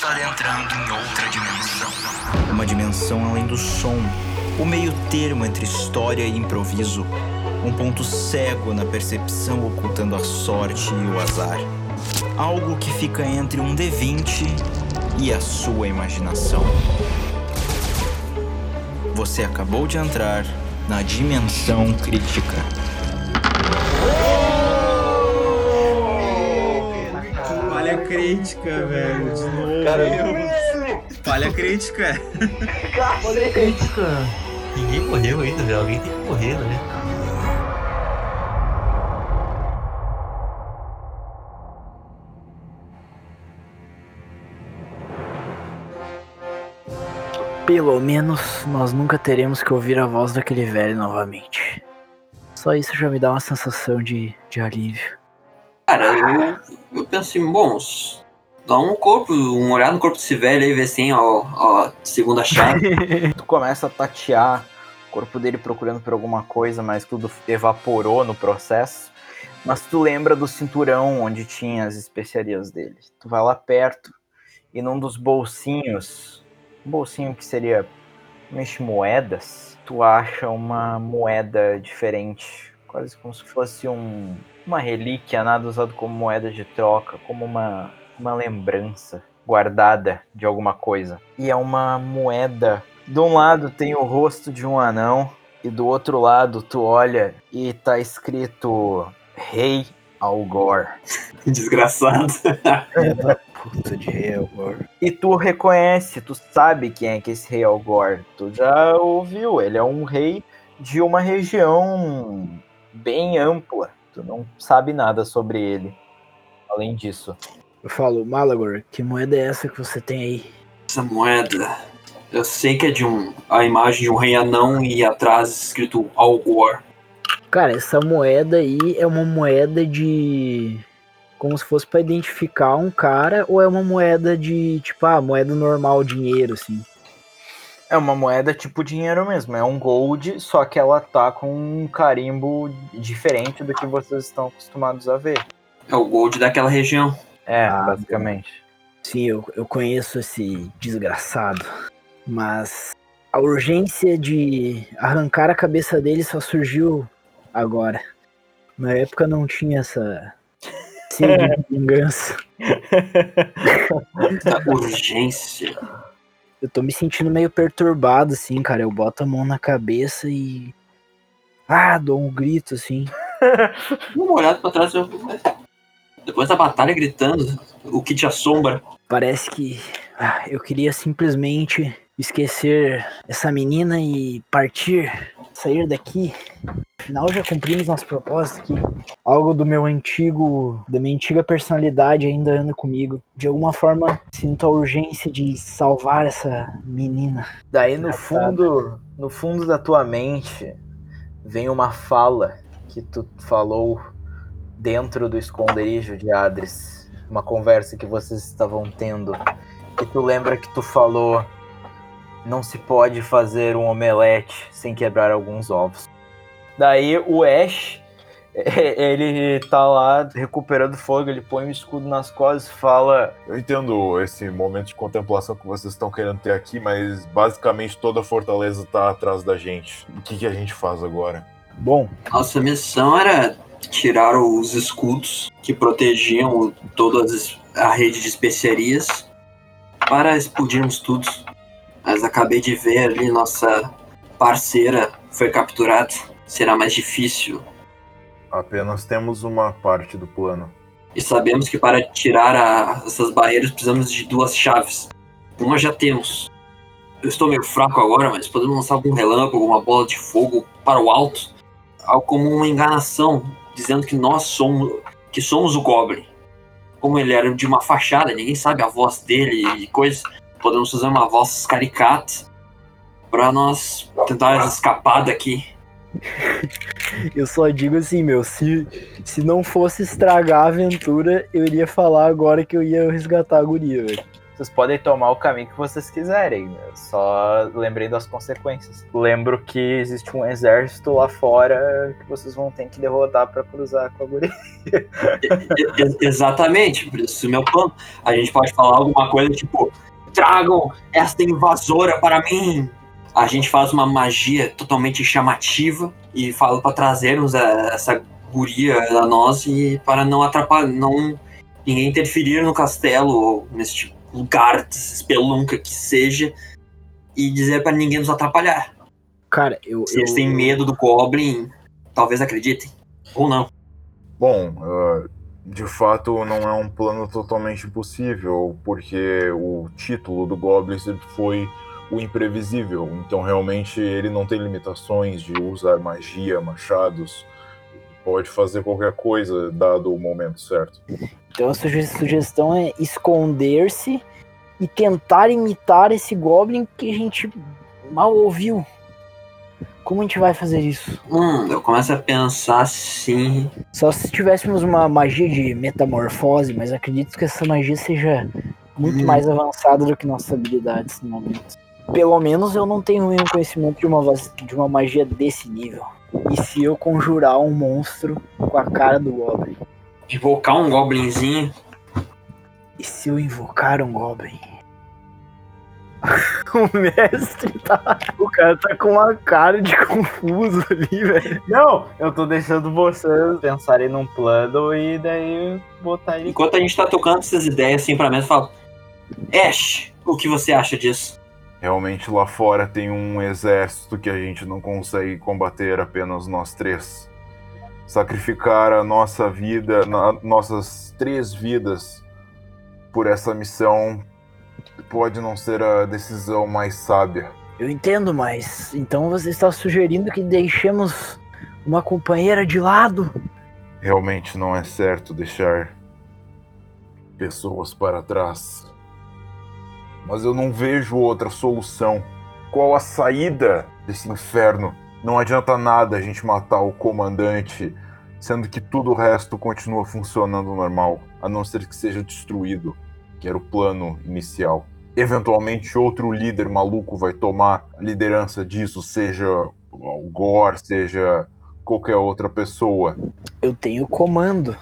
está adentrando em outra dimensão. Uma dimensão além do som, o meio termo entre história e improviso, um ponto cego na percepção ocultando a sorte e o azar. Algo que fica entre um D20 e a sua imaginação. Você acabou de entrar na dimensão crítica. Crítica, velho. De novo. Cara, Falha crítica. Olha crítica. Ninguém morreu ainda, velho. Alguém tem que morrer, né? Pelo menos nós nunca teremos que ouvir a voz daquele velho novamente. Só isso já me dá uma sensação de, de alívio. Cara, eu, eu penso assim, bom, dá um corpo, uma olhada no corpo desse velho aí, ver se tem a, a segunda chave. Tu começa a tatear o corpo dele procurando por alguma coisa, mas tudo evaporou no processo. Mas tu lembra do cinturão onde tinha as especiarias dele. Tu vai lá perto e num dos bolsinhos, um bolsinho que seria mexe moedas, tu acha uma moeda diferente, quase como se fosse um, uma relíquia, nada usado como moeda de troca, como uma, uma lembrança guardada de alguma coisa. E é uma moeda. De um lado tem o rosto de um anão e do outro lado tu olha e tá escrito Rei Algor. Desgraçado. Puta de réu, agora. E tu reconhece, tu sabe quem é que é esse rei Algor. Tu já ouviu, ele é um rei de uma região bem ampla. Tu não sabe nada sobre ele. Além disso. Eu falo, Malagor, que moeda é essa que você tem aí? Essa moeda, eu sei que é de um. a imagem de um rei anão e atrás escrito Algor. Cara, essa moeda aí é uma moeda de. Como se fosse pra identificar um cara, ou é uma moeda de, tipo, ah, moeda normal, dinheiro, assim? É uma moeda tipo dinheiro mesmo, é um gold, só que ela tá com um carimbo diferente do que vocês estão acostumados a ver. É o gold daquela região. É, Ah, basicamente. Sim, eu, eu conheço esse desgraçado. Mas a urgência de arrancar a cabeça dele só surgiu agora. Na época não tinha essa sede de vingança. Urgência. Eu tô me sentindo meio perturbado, assim, cara. Eu boto a mão na cabeça e. Ah, dou um grito, assim. Dá uma olhada pra trás. eu- Depois da batalha gritando, o que te assombra. Parece que ah, eu queria simplesmente esquecer essa menina e partir, sair daqui. Afinal, já cumprimos nosso propósito aqui. Algo do meu antigo, da minha antiga personalidade ainda anda comigo. De alguma forma, sinto a urgência de salvar essa menina. Daí no fundo, no fundo da tua mente vem uma fala que tu falou dentro do esconderijo de Adres, uma conversa que vocês estavam tendo. E tu lembra que tu falou não se pode fazer um omelete sem quebrar alguns ovos. Daí o Ash, ele tá lá recuperando fogo, ele põe o escudo nas costas e fala: Eu entendo esse momento de contemplação que vocês estão querendo ter aqui, mas basicamente toda a fortaleza tá atrás da gente. O que, que a gente faz agora? Bom, Nossa missão era tirar os escudos que protegiam toda a rede de especiarias para explodirmos tudo. Mas acabei de ver ali nossa parceira foi capturada. Será mais difícil. Apenas temos uma parte do plano. E sabemos que para tirar a- essas barreiras precisamos de duas chaves. Uma já temos. Eu estou meio fraco agora, mas podemos lançar algum relâmpago, uma bola de fogo para o alto. Algo como uma enganação, dizendo que nós somos, que somos o Goblin. Como ele era de uma fachada, ninguém sabe a voz dele e coisas. Podemos fazer uma voz caricata para nós tentar escapar daqui. eu só digo assim, meu, se, se não fosse estragar a aventura, eu iria falar agora que eu ia resgatar a guria, velho. Vocês podem tomar o caminho que vocês quiserem. eu Só lembrei das consequências. Lembro que existe um exército lá fora que vocês vão ter que derrotar pra cruzar com a guria. Exatamente, por isso meu plano. A gente pode falar alguma coisa tipo: tragam esta invasora para mim. A gente faz uma magia totalmente chamativa e fala para trazermos a- essa guria a nós e para não atrapalhar, não ninguém interferir no castelo ou neste lugar espelunca que seja e dizer para ninguém nos atrapalhar. Cara, eu. Se eles eu- têm medo do Goblin, talvez acreditem. Ou não. Bom, ah, de fato não é um plano totalmente impossível, porque o título do Goblin foi o imprevisível. Então realmente ele não tem limitações de usar magia, machados. Pode fazer qualquer coisa dado o momento certo. Então a suge- sugestão é esconder-se e tentar imitar esse Goblin que a gente mal ouviu. Como a gente vai fazer isso? Hum, eu começo a pensar assim. Só se tivéssemos uma magia de metamorfose, mas acredito que essa magia seja muito Hum. mais avançada do que nossas habilidades no momento. Pelo menos eu não tenho nenhum conhecimento de uma, de uma magia desse nível. E se eu conjurar um monstro com a cara do Goblin? Invocar um goblinzinho. E se eu invocar um Goblin? o mestre tá. O cara tá com uma cara de confuso ali, velho. Não, eu tô deixando vocês pensarem num plano e daí botar ele. Enquanto a gente tá tocando essas ideias assim pra mesa, eu falo: Ash, o que você acha disso? Realmente lá fora tem um exército que a gente não consegue combater apenas nós três. Sacrificar a nossa vida, na- nossas três vidas por essa missão pode não ser a decisão mais sábia. Eu entendo, mas então você está sugerindo que deixemos uma companheira de lado? Realmente não é certo deixar pessoas para trás. Mas eu não vejo outra solução. Qual a saída desse inferno? Não adianta nada a gente matar o comandante, sendo que tudo o resto continua funcionando normal, a não ser que seja destruído, que era o plano inicial. Eventualmente outro líder maluco vai tomar a liderança disso, seja o Gore, seja qualquer outra pessoa. Eu tenho comando.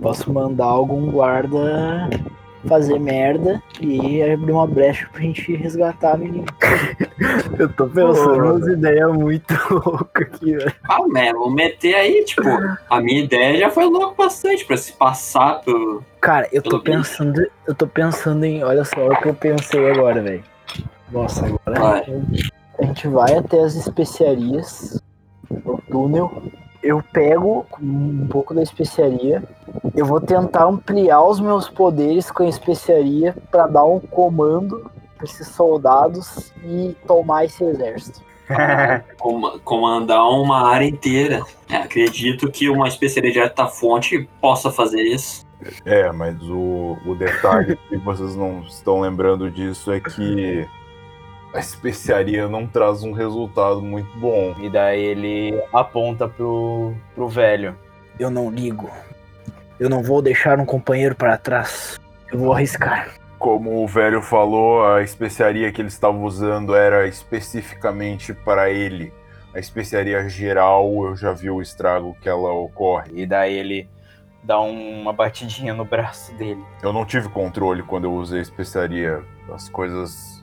Posso mandar algum guarda fazer merda e abrir uma brecha pra gente resgatar a menina. Eu tô pensando Pô. umas ideias muito loucas aqui, velho. Ah, né, vou meter aí, tipo, a minha ideia já foi louco bastante pra se passar pelo. Cara, eu tô Pelo bicho. pensando, eu tô pensando em, olha só o que eu pensei agora, velho. Nossa, agora Vai. a gente, a gente vai até as especiarias, o túnel. Eu pego um pouco da especiaria. Eu vou tentar ampliar os meus poderes com a especiaria pra dar um comando pra esses soldados e tomar esse exército. com- comandar uma área inteira. É, acredito que uma especialidade da fonte possa fazer isso. É, mas o, o detalhe que vocês não estão lembrando disso é que a especiaria não traz um resultado muito bom. E daí ele aponta pro, pro velho. Eu não ligo. Eu não vou deixar um companheiro para trás. Eu vou arriscar. Como o velho falou, a especiaria que ele estava usando era especificamente para ele. A especiaria geral, eu já vi o estrago que ela ocorre. E daí ele dá um- uma batidinha no braço dele. Eu não tive controle quando eu usei a especiaria. As coisas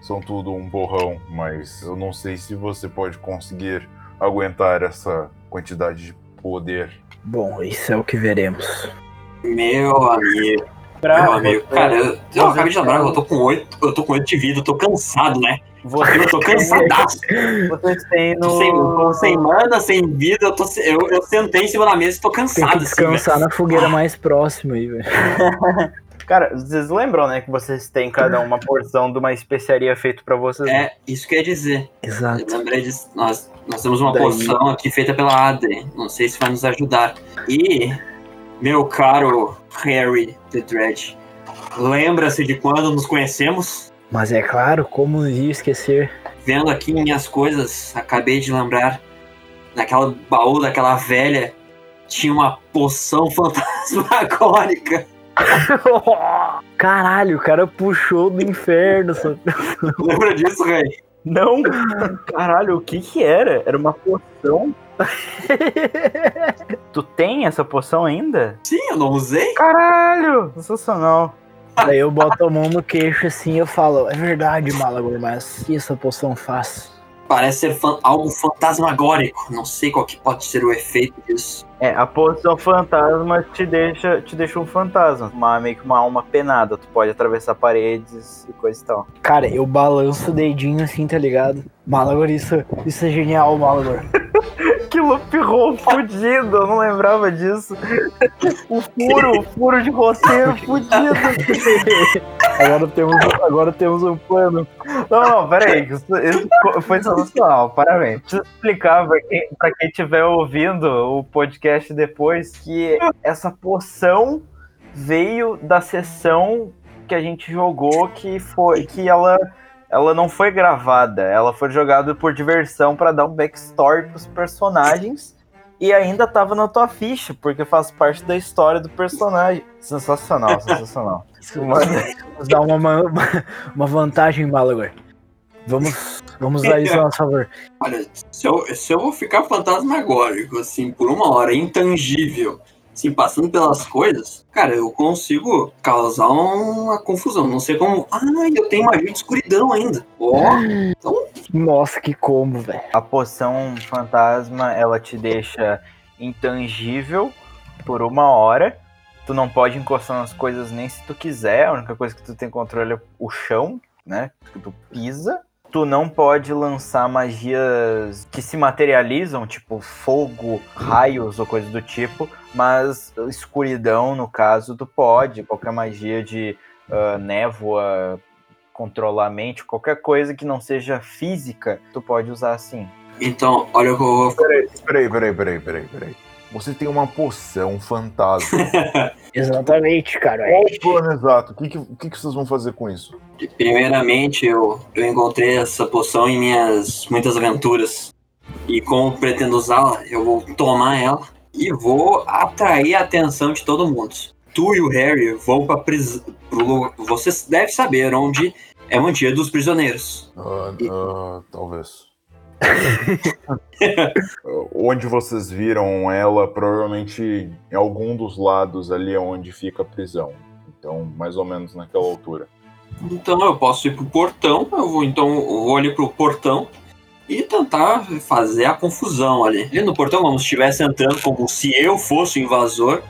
são tudo um borrão, mas eu não sei se você pode conseguir aguentar essa quantidade de poder. Bom, isso é o que veremos. Meu amigo, Pra meu amigo. Cara, eu, eu acabei de lembrar tem- que eu tô com oito. Eu tô com oito de vida, eu tô cansado, né? Você, Eu tô cansadaço. vocês têm Tô sem, tô sem mana, sem vida, eu, tô, eu, eu sentei em cima da mesa e tô Tem cansado. que assim, descansar velho. na fogueira mais próxima aí, velho. Cara, vocês lembram, né, que vocês têm cada uma porção de uma especiaria feita pra vocês? É, isso quer dizer. Eu Exato. lembrei disso. Nós, nós temos uma Daí- poção aqui feita pela Adri. Não sei se vai nos ajudar. E, meu caro Harry the Dread, lembra-se de quando nos conhecemos? Mas é claro, como ia esquecer? Vendo aqui minhas coisas, acabei de lembrar. Naquela baú daquela velha tinha uma poção fantasmagórica. Caralho, o cara puxou do inferno. Lembra disso, Rei? Não! Caralho, o que que era? Era uma poção? tu tem essa poção ainda? Sim, eu não usei. Caralho! Sensacional. Aí eu boto a mão no queixo assim e eu falo, é verdade, Malagor, mas o que essa poção faz? Parece ser fan- algo fantasmagórico. Não sei qual que pode ser o efeito disso. É, a poção fantasma te deixa, te deixa um fantasma, uma, meio que uma alma penada. Tu pode atravessar paredes e coisa e tal. Cara, eu balanço o dedinho assim, tá ligado? Malagor, isso, isso é genial, Malagor. Que loophole fudido, eu não lembrava disso. O furo, o furo de roteiro fudido. Agora temos, agora temos um plano. Não, não, peraí. Isso, isso foi sensacional, parabéns. Preciso explicar pra quem, estiver ouvindo o podcast depois que essa poção veio da sessão que a gente jogou que foi que ela ela não foi gravada, ela foi jogada por diversão pra dar um backstory pros personagens e ainda tava na tua ficha, porque faz parte da história do personagem. Sensacional, sensacional. Vamos dar uma, uma, uma vantagem, Malagor. Vamos, vamos usar isso a nosso favor. Olha, se eu, se eu vou ficar fantasmagórico, assim, por uma hora, intangível, assim, passando pelas coisas, cara, eu consigo causar uma confusão. Não sei como. Ai, eu tenho magia de escuridão ainda. Ó, Nossa, que combo, velho. a poção fantasma, ela te deixa intangível por uma hora. Tu não pode encostar nas coisas nem se tu quiser. A única coisa que tu tem controle é o chão, né? Que tu pisa. Tu não pode lançar magias que se materializam, tipo fogo, raios ou coisa do tipo, mas escuridão, no caso, tu pode. Qualquer magia de ah, névoa, controlar a mente, qualquer coisa que não seja física, tu pode usar assim. então, olha o que eu vou Peraí, peraí, peraí, peraí, peraí, peraí. Você tem uma poção fantasma. Exatamente, cara. Qual o plano exato? O que, que, que vocês vão fazer com isso? Primeiramente, eu, eu encontrei essa poção em minhas muitas aventuras. E como pretendo usá-la, eu vou tomar ela e vou atrair a atenção de todo mundo. Tu e o Harry vão para prisão. Vocês devem saber onde é mantido os prisioneiros. Ah, ah, talvez. onde vocês viram ela, provavelmente em algum dos lados ali é onde fica a prisão. Então, mais ou menos naquela altura. Então eu posso ir pro portão, eu vou então eu vou ali pro portão e tentar fazer a confusão ali. E no portão, como se estivesse entrando como se eu fosse o invasor,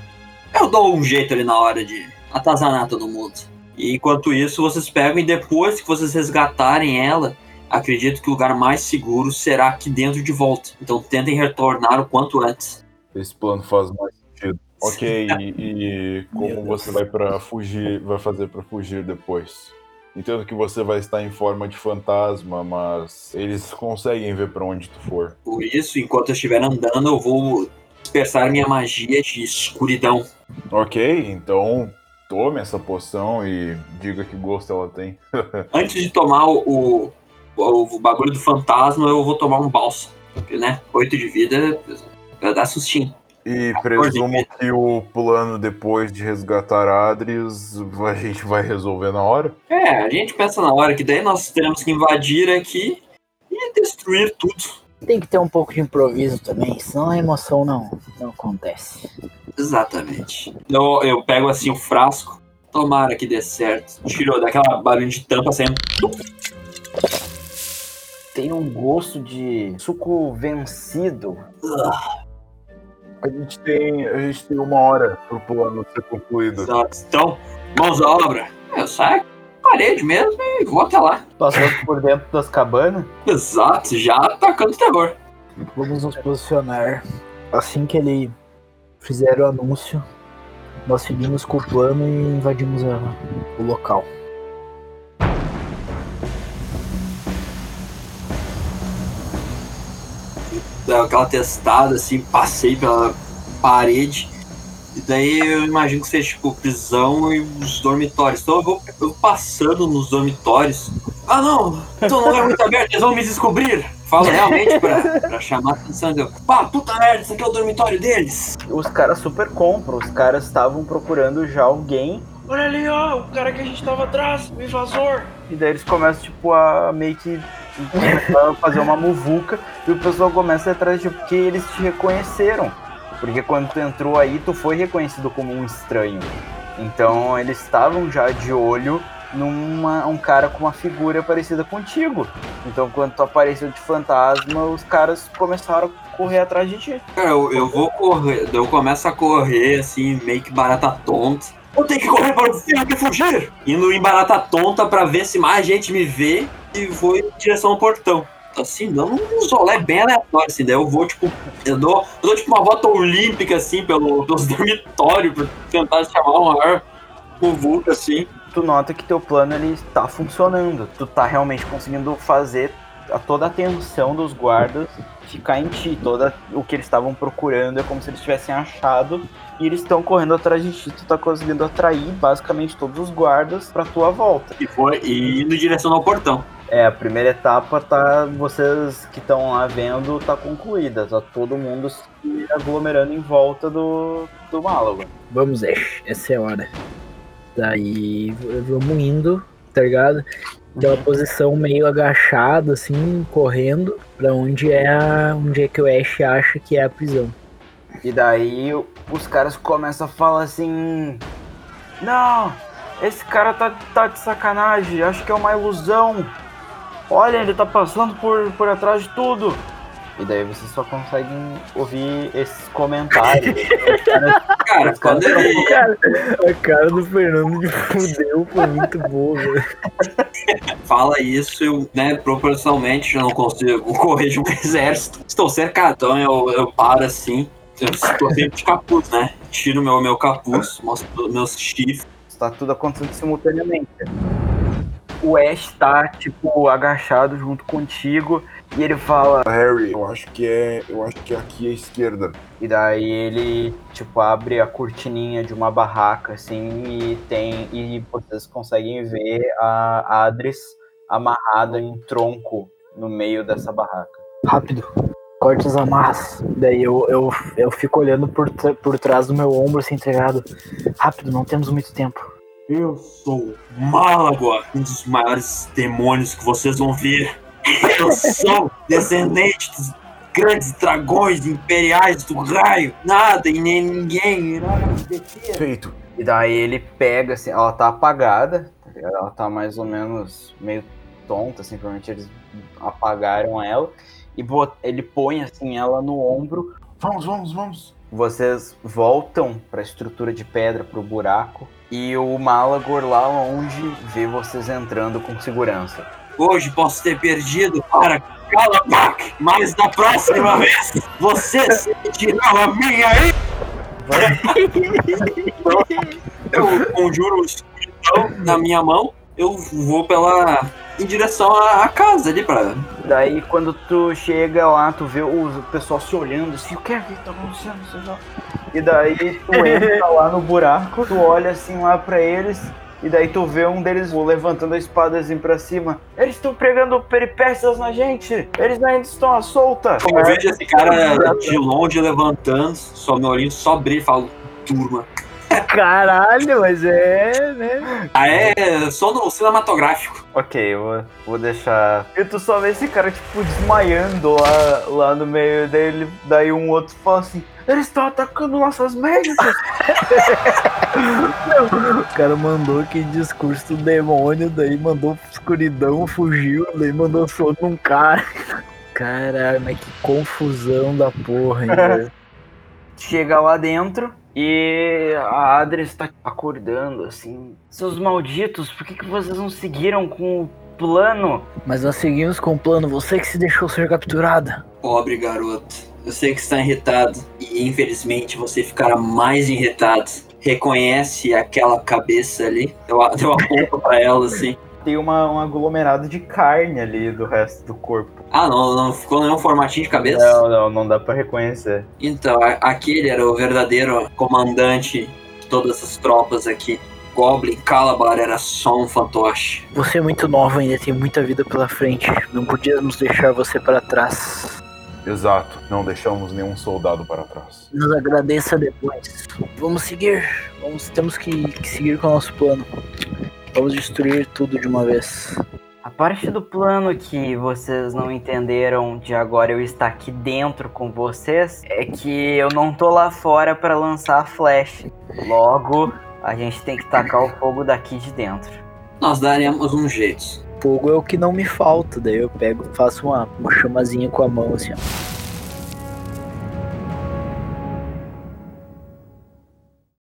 eu dou um jeito ali na hora de atazanar todo mundo. E enquanto isso, vocês pegam e depois que vocês resgatarem ela, acredito que o lugar mais seguro será aqui dentro de volta. Então tentem retornar o quanto antes. Esse plano faz mais sentido. Ok, e, e como você vai para fugir, vai fazer para fugir depois? Entendo que você vai estar em forma de fantasma, mas eles conseguem ver para onde tu for. Por isso, enquanto eu estiver andando, eu vou dispersar minha magia de escuridão. Ok, então tome essa poção e diga que gosto ela tem. Antes de tomar o, o, o bagulho do fantasma, eu vou tomar um. Porque, né? Oito de vida vai dar sustinho. E presumo que o plano depois de resgatar Adris a gente vai resolver na hora. É, a gente pensa na hora que daí nós teremos que invadir aqui e destruir tudo. Tem que ter um pouco de improviso também, senão a emoção não, não acontece. Exatamente. Eu, eu pego assim o frasco, tomara que dê certo. Tirou daquela barulho de tampa saindo. Tem um gosto de suco vencido. A gente tem, a gente tem uma hora pro plano ser concluído. Exato. Então, mãos à obra. Eu saio parede mesmo e vou até lá. Passando por dentro das cabanas. Exato, já atacando o terror. Vamos nos posicionar. Assim que ele fizer o anúncio, nós seguimos com o plano e invadimos a- o local. Deu aquela testada, assim, passei pela parede. E daí eu imagino que seja tipo prisão e os dormitórios. Então eu vou, eu vou passando nos dormitórios. Ah não! Então não é muito aberto, eles vão me descobrir! Falo realmente pra, pra chamar a atenção. Eu, Pá, puta merda, isso aqui é o dormitório deles! Os caras super compram. Os caras estavam procurando já alguém Olha ali, ó, o cara que a gente tava atrás, o invasor. E daí eles começam, tipo, a meio que fazer uma muvuca e o pessoal começa atrás de porque eles te reconheceram. Porque quando tu entrou aí, tu foi reconhecido como um estranho. Então eles estavam já de olho numa um cara com uma figura parecida contigo. Então quando tu apareceu de fantasma, os caras começaram a correr atrás de ti. Cara, eu, eu vou correr, eu começo a correr assim, meio que barata tonta. Eu tenho que correr para o filho que fugir! Indo em barata tonta pra ver se mais gente me vê e vou em direção ao portão. Assim, dando um zolé bem aleatório, assim, daí eu vou, tipo, eu dou, eu dou tipo uma volta olímpica, assim, pelo, pelos dormitórios, pra tentar chamar um maior muvuca, assim. Tu nota que teu plano ele está funcionando. Tu tá realmente conseguindo fazer a toda a atenção dos guardas ficar em ti. Toda o que eles estavam procurando é como se eles tivessem achado e eles estão correndo atrás de ti. Tu tá conseguindo atrair basicamente todos os guardas pra tua volta. E foi e indo em direção ao portão. É, a primeira etapa tá. Vocês que estão lá vendo, tá concluída. Tá todo mundo se aglomerando em volta do, do Málago. Vamos, Ash, essa é a hora. Daí vamos indo, tá ligado? Tem uma posição meio agachado, assim, correndo pra onde é, a, onde é que o Ash acha que é a prisão. E daí os caras começam a falar assim. Não! Esse cara tá, tá de sacanagem, acho que é uma ilusão. Olha, ele tá passando por, por atrás de tudo. E daí vocês só conseguem ouvir esses comentários. Cara, os caras tão- ele. A cara do Fernando de fudeu foi muito boa, velho. fala isso, eu, né, proporcionalmente eu não consigo correr de um exército. Estou cercado, então eu, eu paro assim. Eu estou sempre de capuz, né? Tiro meu, meu capuz, mostro meus chifres. Tá tudo acontecendo simultaneamente. O Ash tá, tipo, agachado junto contigo e ele fala. Harry, eu acho que é. Eu acho que é aqui à esquerda. E daí ele, tipo, abre a cortininha de uma barraca, assim, e tem. E vocês conseguem ver a Adris amarrada em um tronco no meio dessa barraca. Rápido. Corta as amarras. Daí eu, eu, eu fico olhando por, por trás do meu ombro, assim, entregado. Rápido, não temos muito tempo. Eu sou Malagor, um dos maiores demônios que vocês vão ver. Eu sou descendente dos grandes dragões imperiais do raio. Nada e nem ninguém irá me deter. Feito. E daí ele pega, assim, ela tá apagada, tá ela tá mais ou menos meio tonta, assim, provavelmente eles apagaram ela. E ele põe, assim, ela no ombro. Vamos, vamos, vamos. Vocês voltam pra estrutura de pedra, pro buraco. E o Malagor lá longe vê vocês entrando com segurança. Hoje posso ter perdido para Calabac, mas da próxima vez você sentirá a minha aí. Eu conjuro o escuridão na minha mão, eu vou pela. Em direção à, à casa ali pra. Daí quando tu chega lá, tu vê o pessoal se olhando assim, o que é que tá acontecendo? E daí tu entra lá no buraco, tu olha assim lá pra eles, e daí tu vê um deles levantando a espada assim pra cima. Eles estão pregando peripécias na gente! Eles ainda estão à solta! Eu vejo esse cara de longe levantando, só meu olhinho só brilha e falo, turma. Caralho, mas é, né? Ah, é só no cinematográfico. Ok, eu vou, vou deixar. E tu só vê esse cara, tipo, desmaiando lá, lá no meio dele. Daí um outro fala assim: Eles estão atacando nossas médicas! O cara mandou aquele discurso do demônio, daí mandou escuridão, fugiu, daí mandou soco num cara. Caralho, mas que confusão da porra, hein, chega lá dentro e a Adria está acordando assim. Seus malditos, por que, que vocês não seguiram com o plano? Mas nós seguimos com o plano, você que se deixou ser capturada. Pobre garoto. Eu sei que está irritado. E infelizmente você ficará mais irritado. Reconhece aquela cabeça ali. Eu, eu aponto pra ela assim. Tem uma, um aglomerado de carne ali do resto do corpo. Ah, não, não ficou nenhum formatinho de cabeça? Não, não, não dá pra reconhecer. Então, a- aquele era o verdadeiro comandante de todas essas tropas aqui. Goblin Calabar era só um fantoche. Você é muito nova ainda, tem muita vida pela frente. Não podíamos deixar você para trás. Exato, não deixamos nenhum soldado para trás. Nos agradeça depois. Vamos seguir. Vamos, temos que, que seguir com o nosso plano. Vamos destruir tudo de uma vez. A parte do plano que vocês não entenderam de agora eu estar aqui dentro com vocês é que eu não tô lá fora para lançar a flash. Logo, a gente tem que tacar o fogo daqui de dentro. Nós daremos um jeito. Fogo é o que não me falta. Daí eu pego, faço uma, uma chamazinha com a mão assim, ó.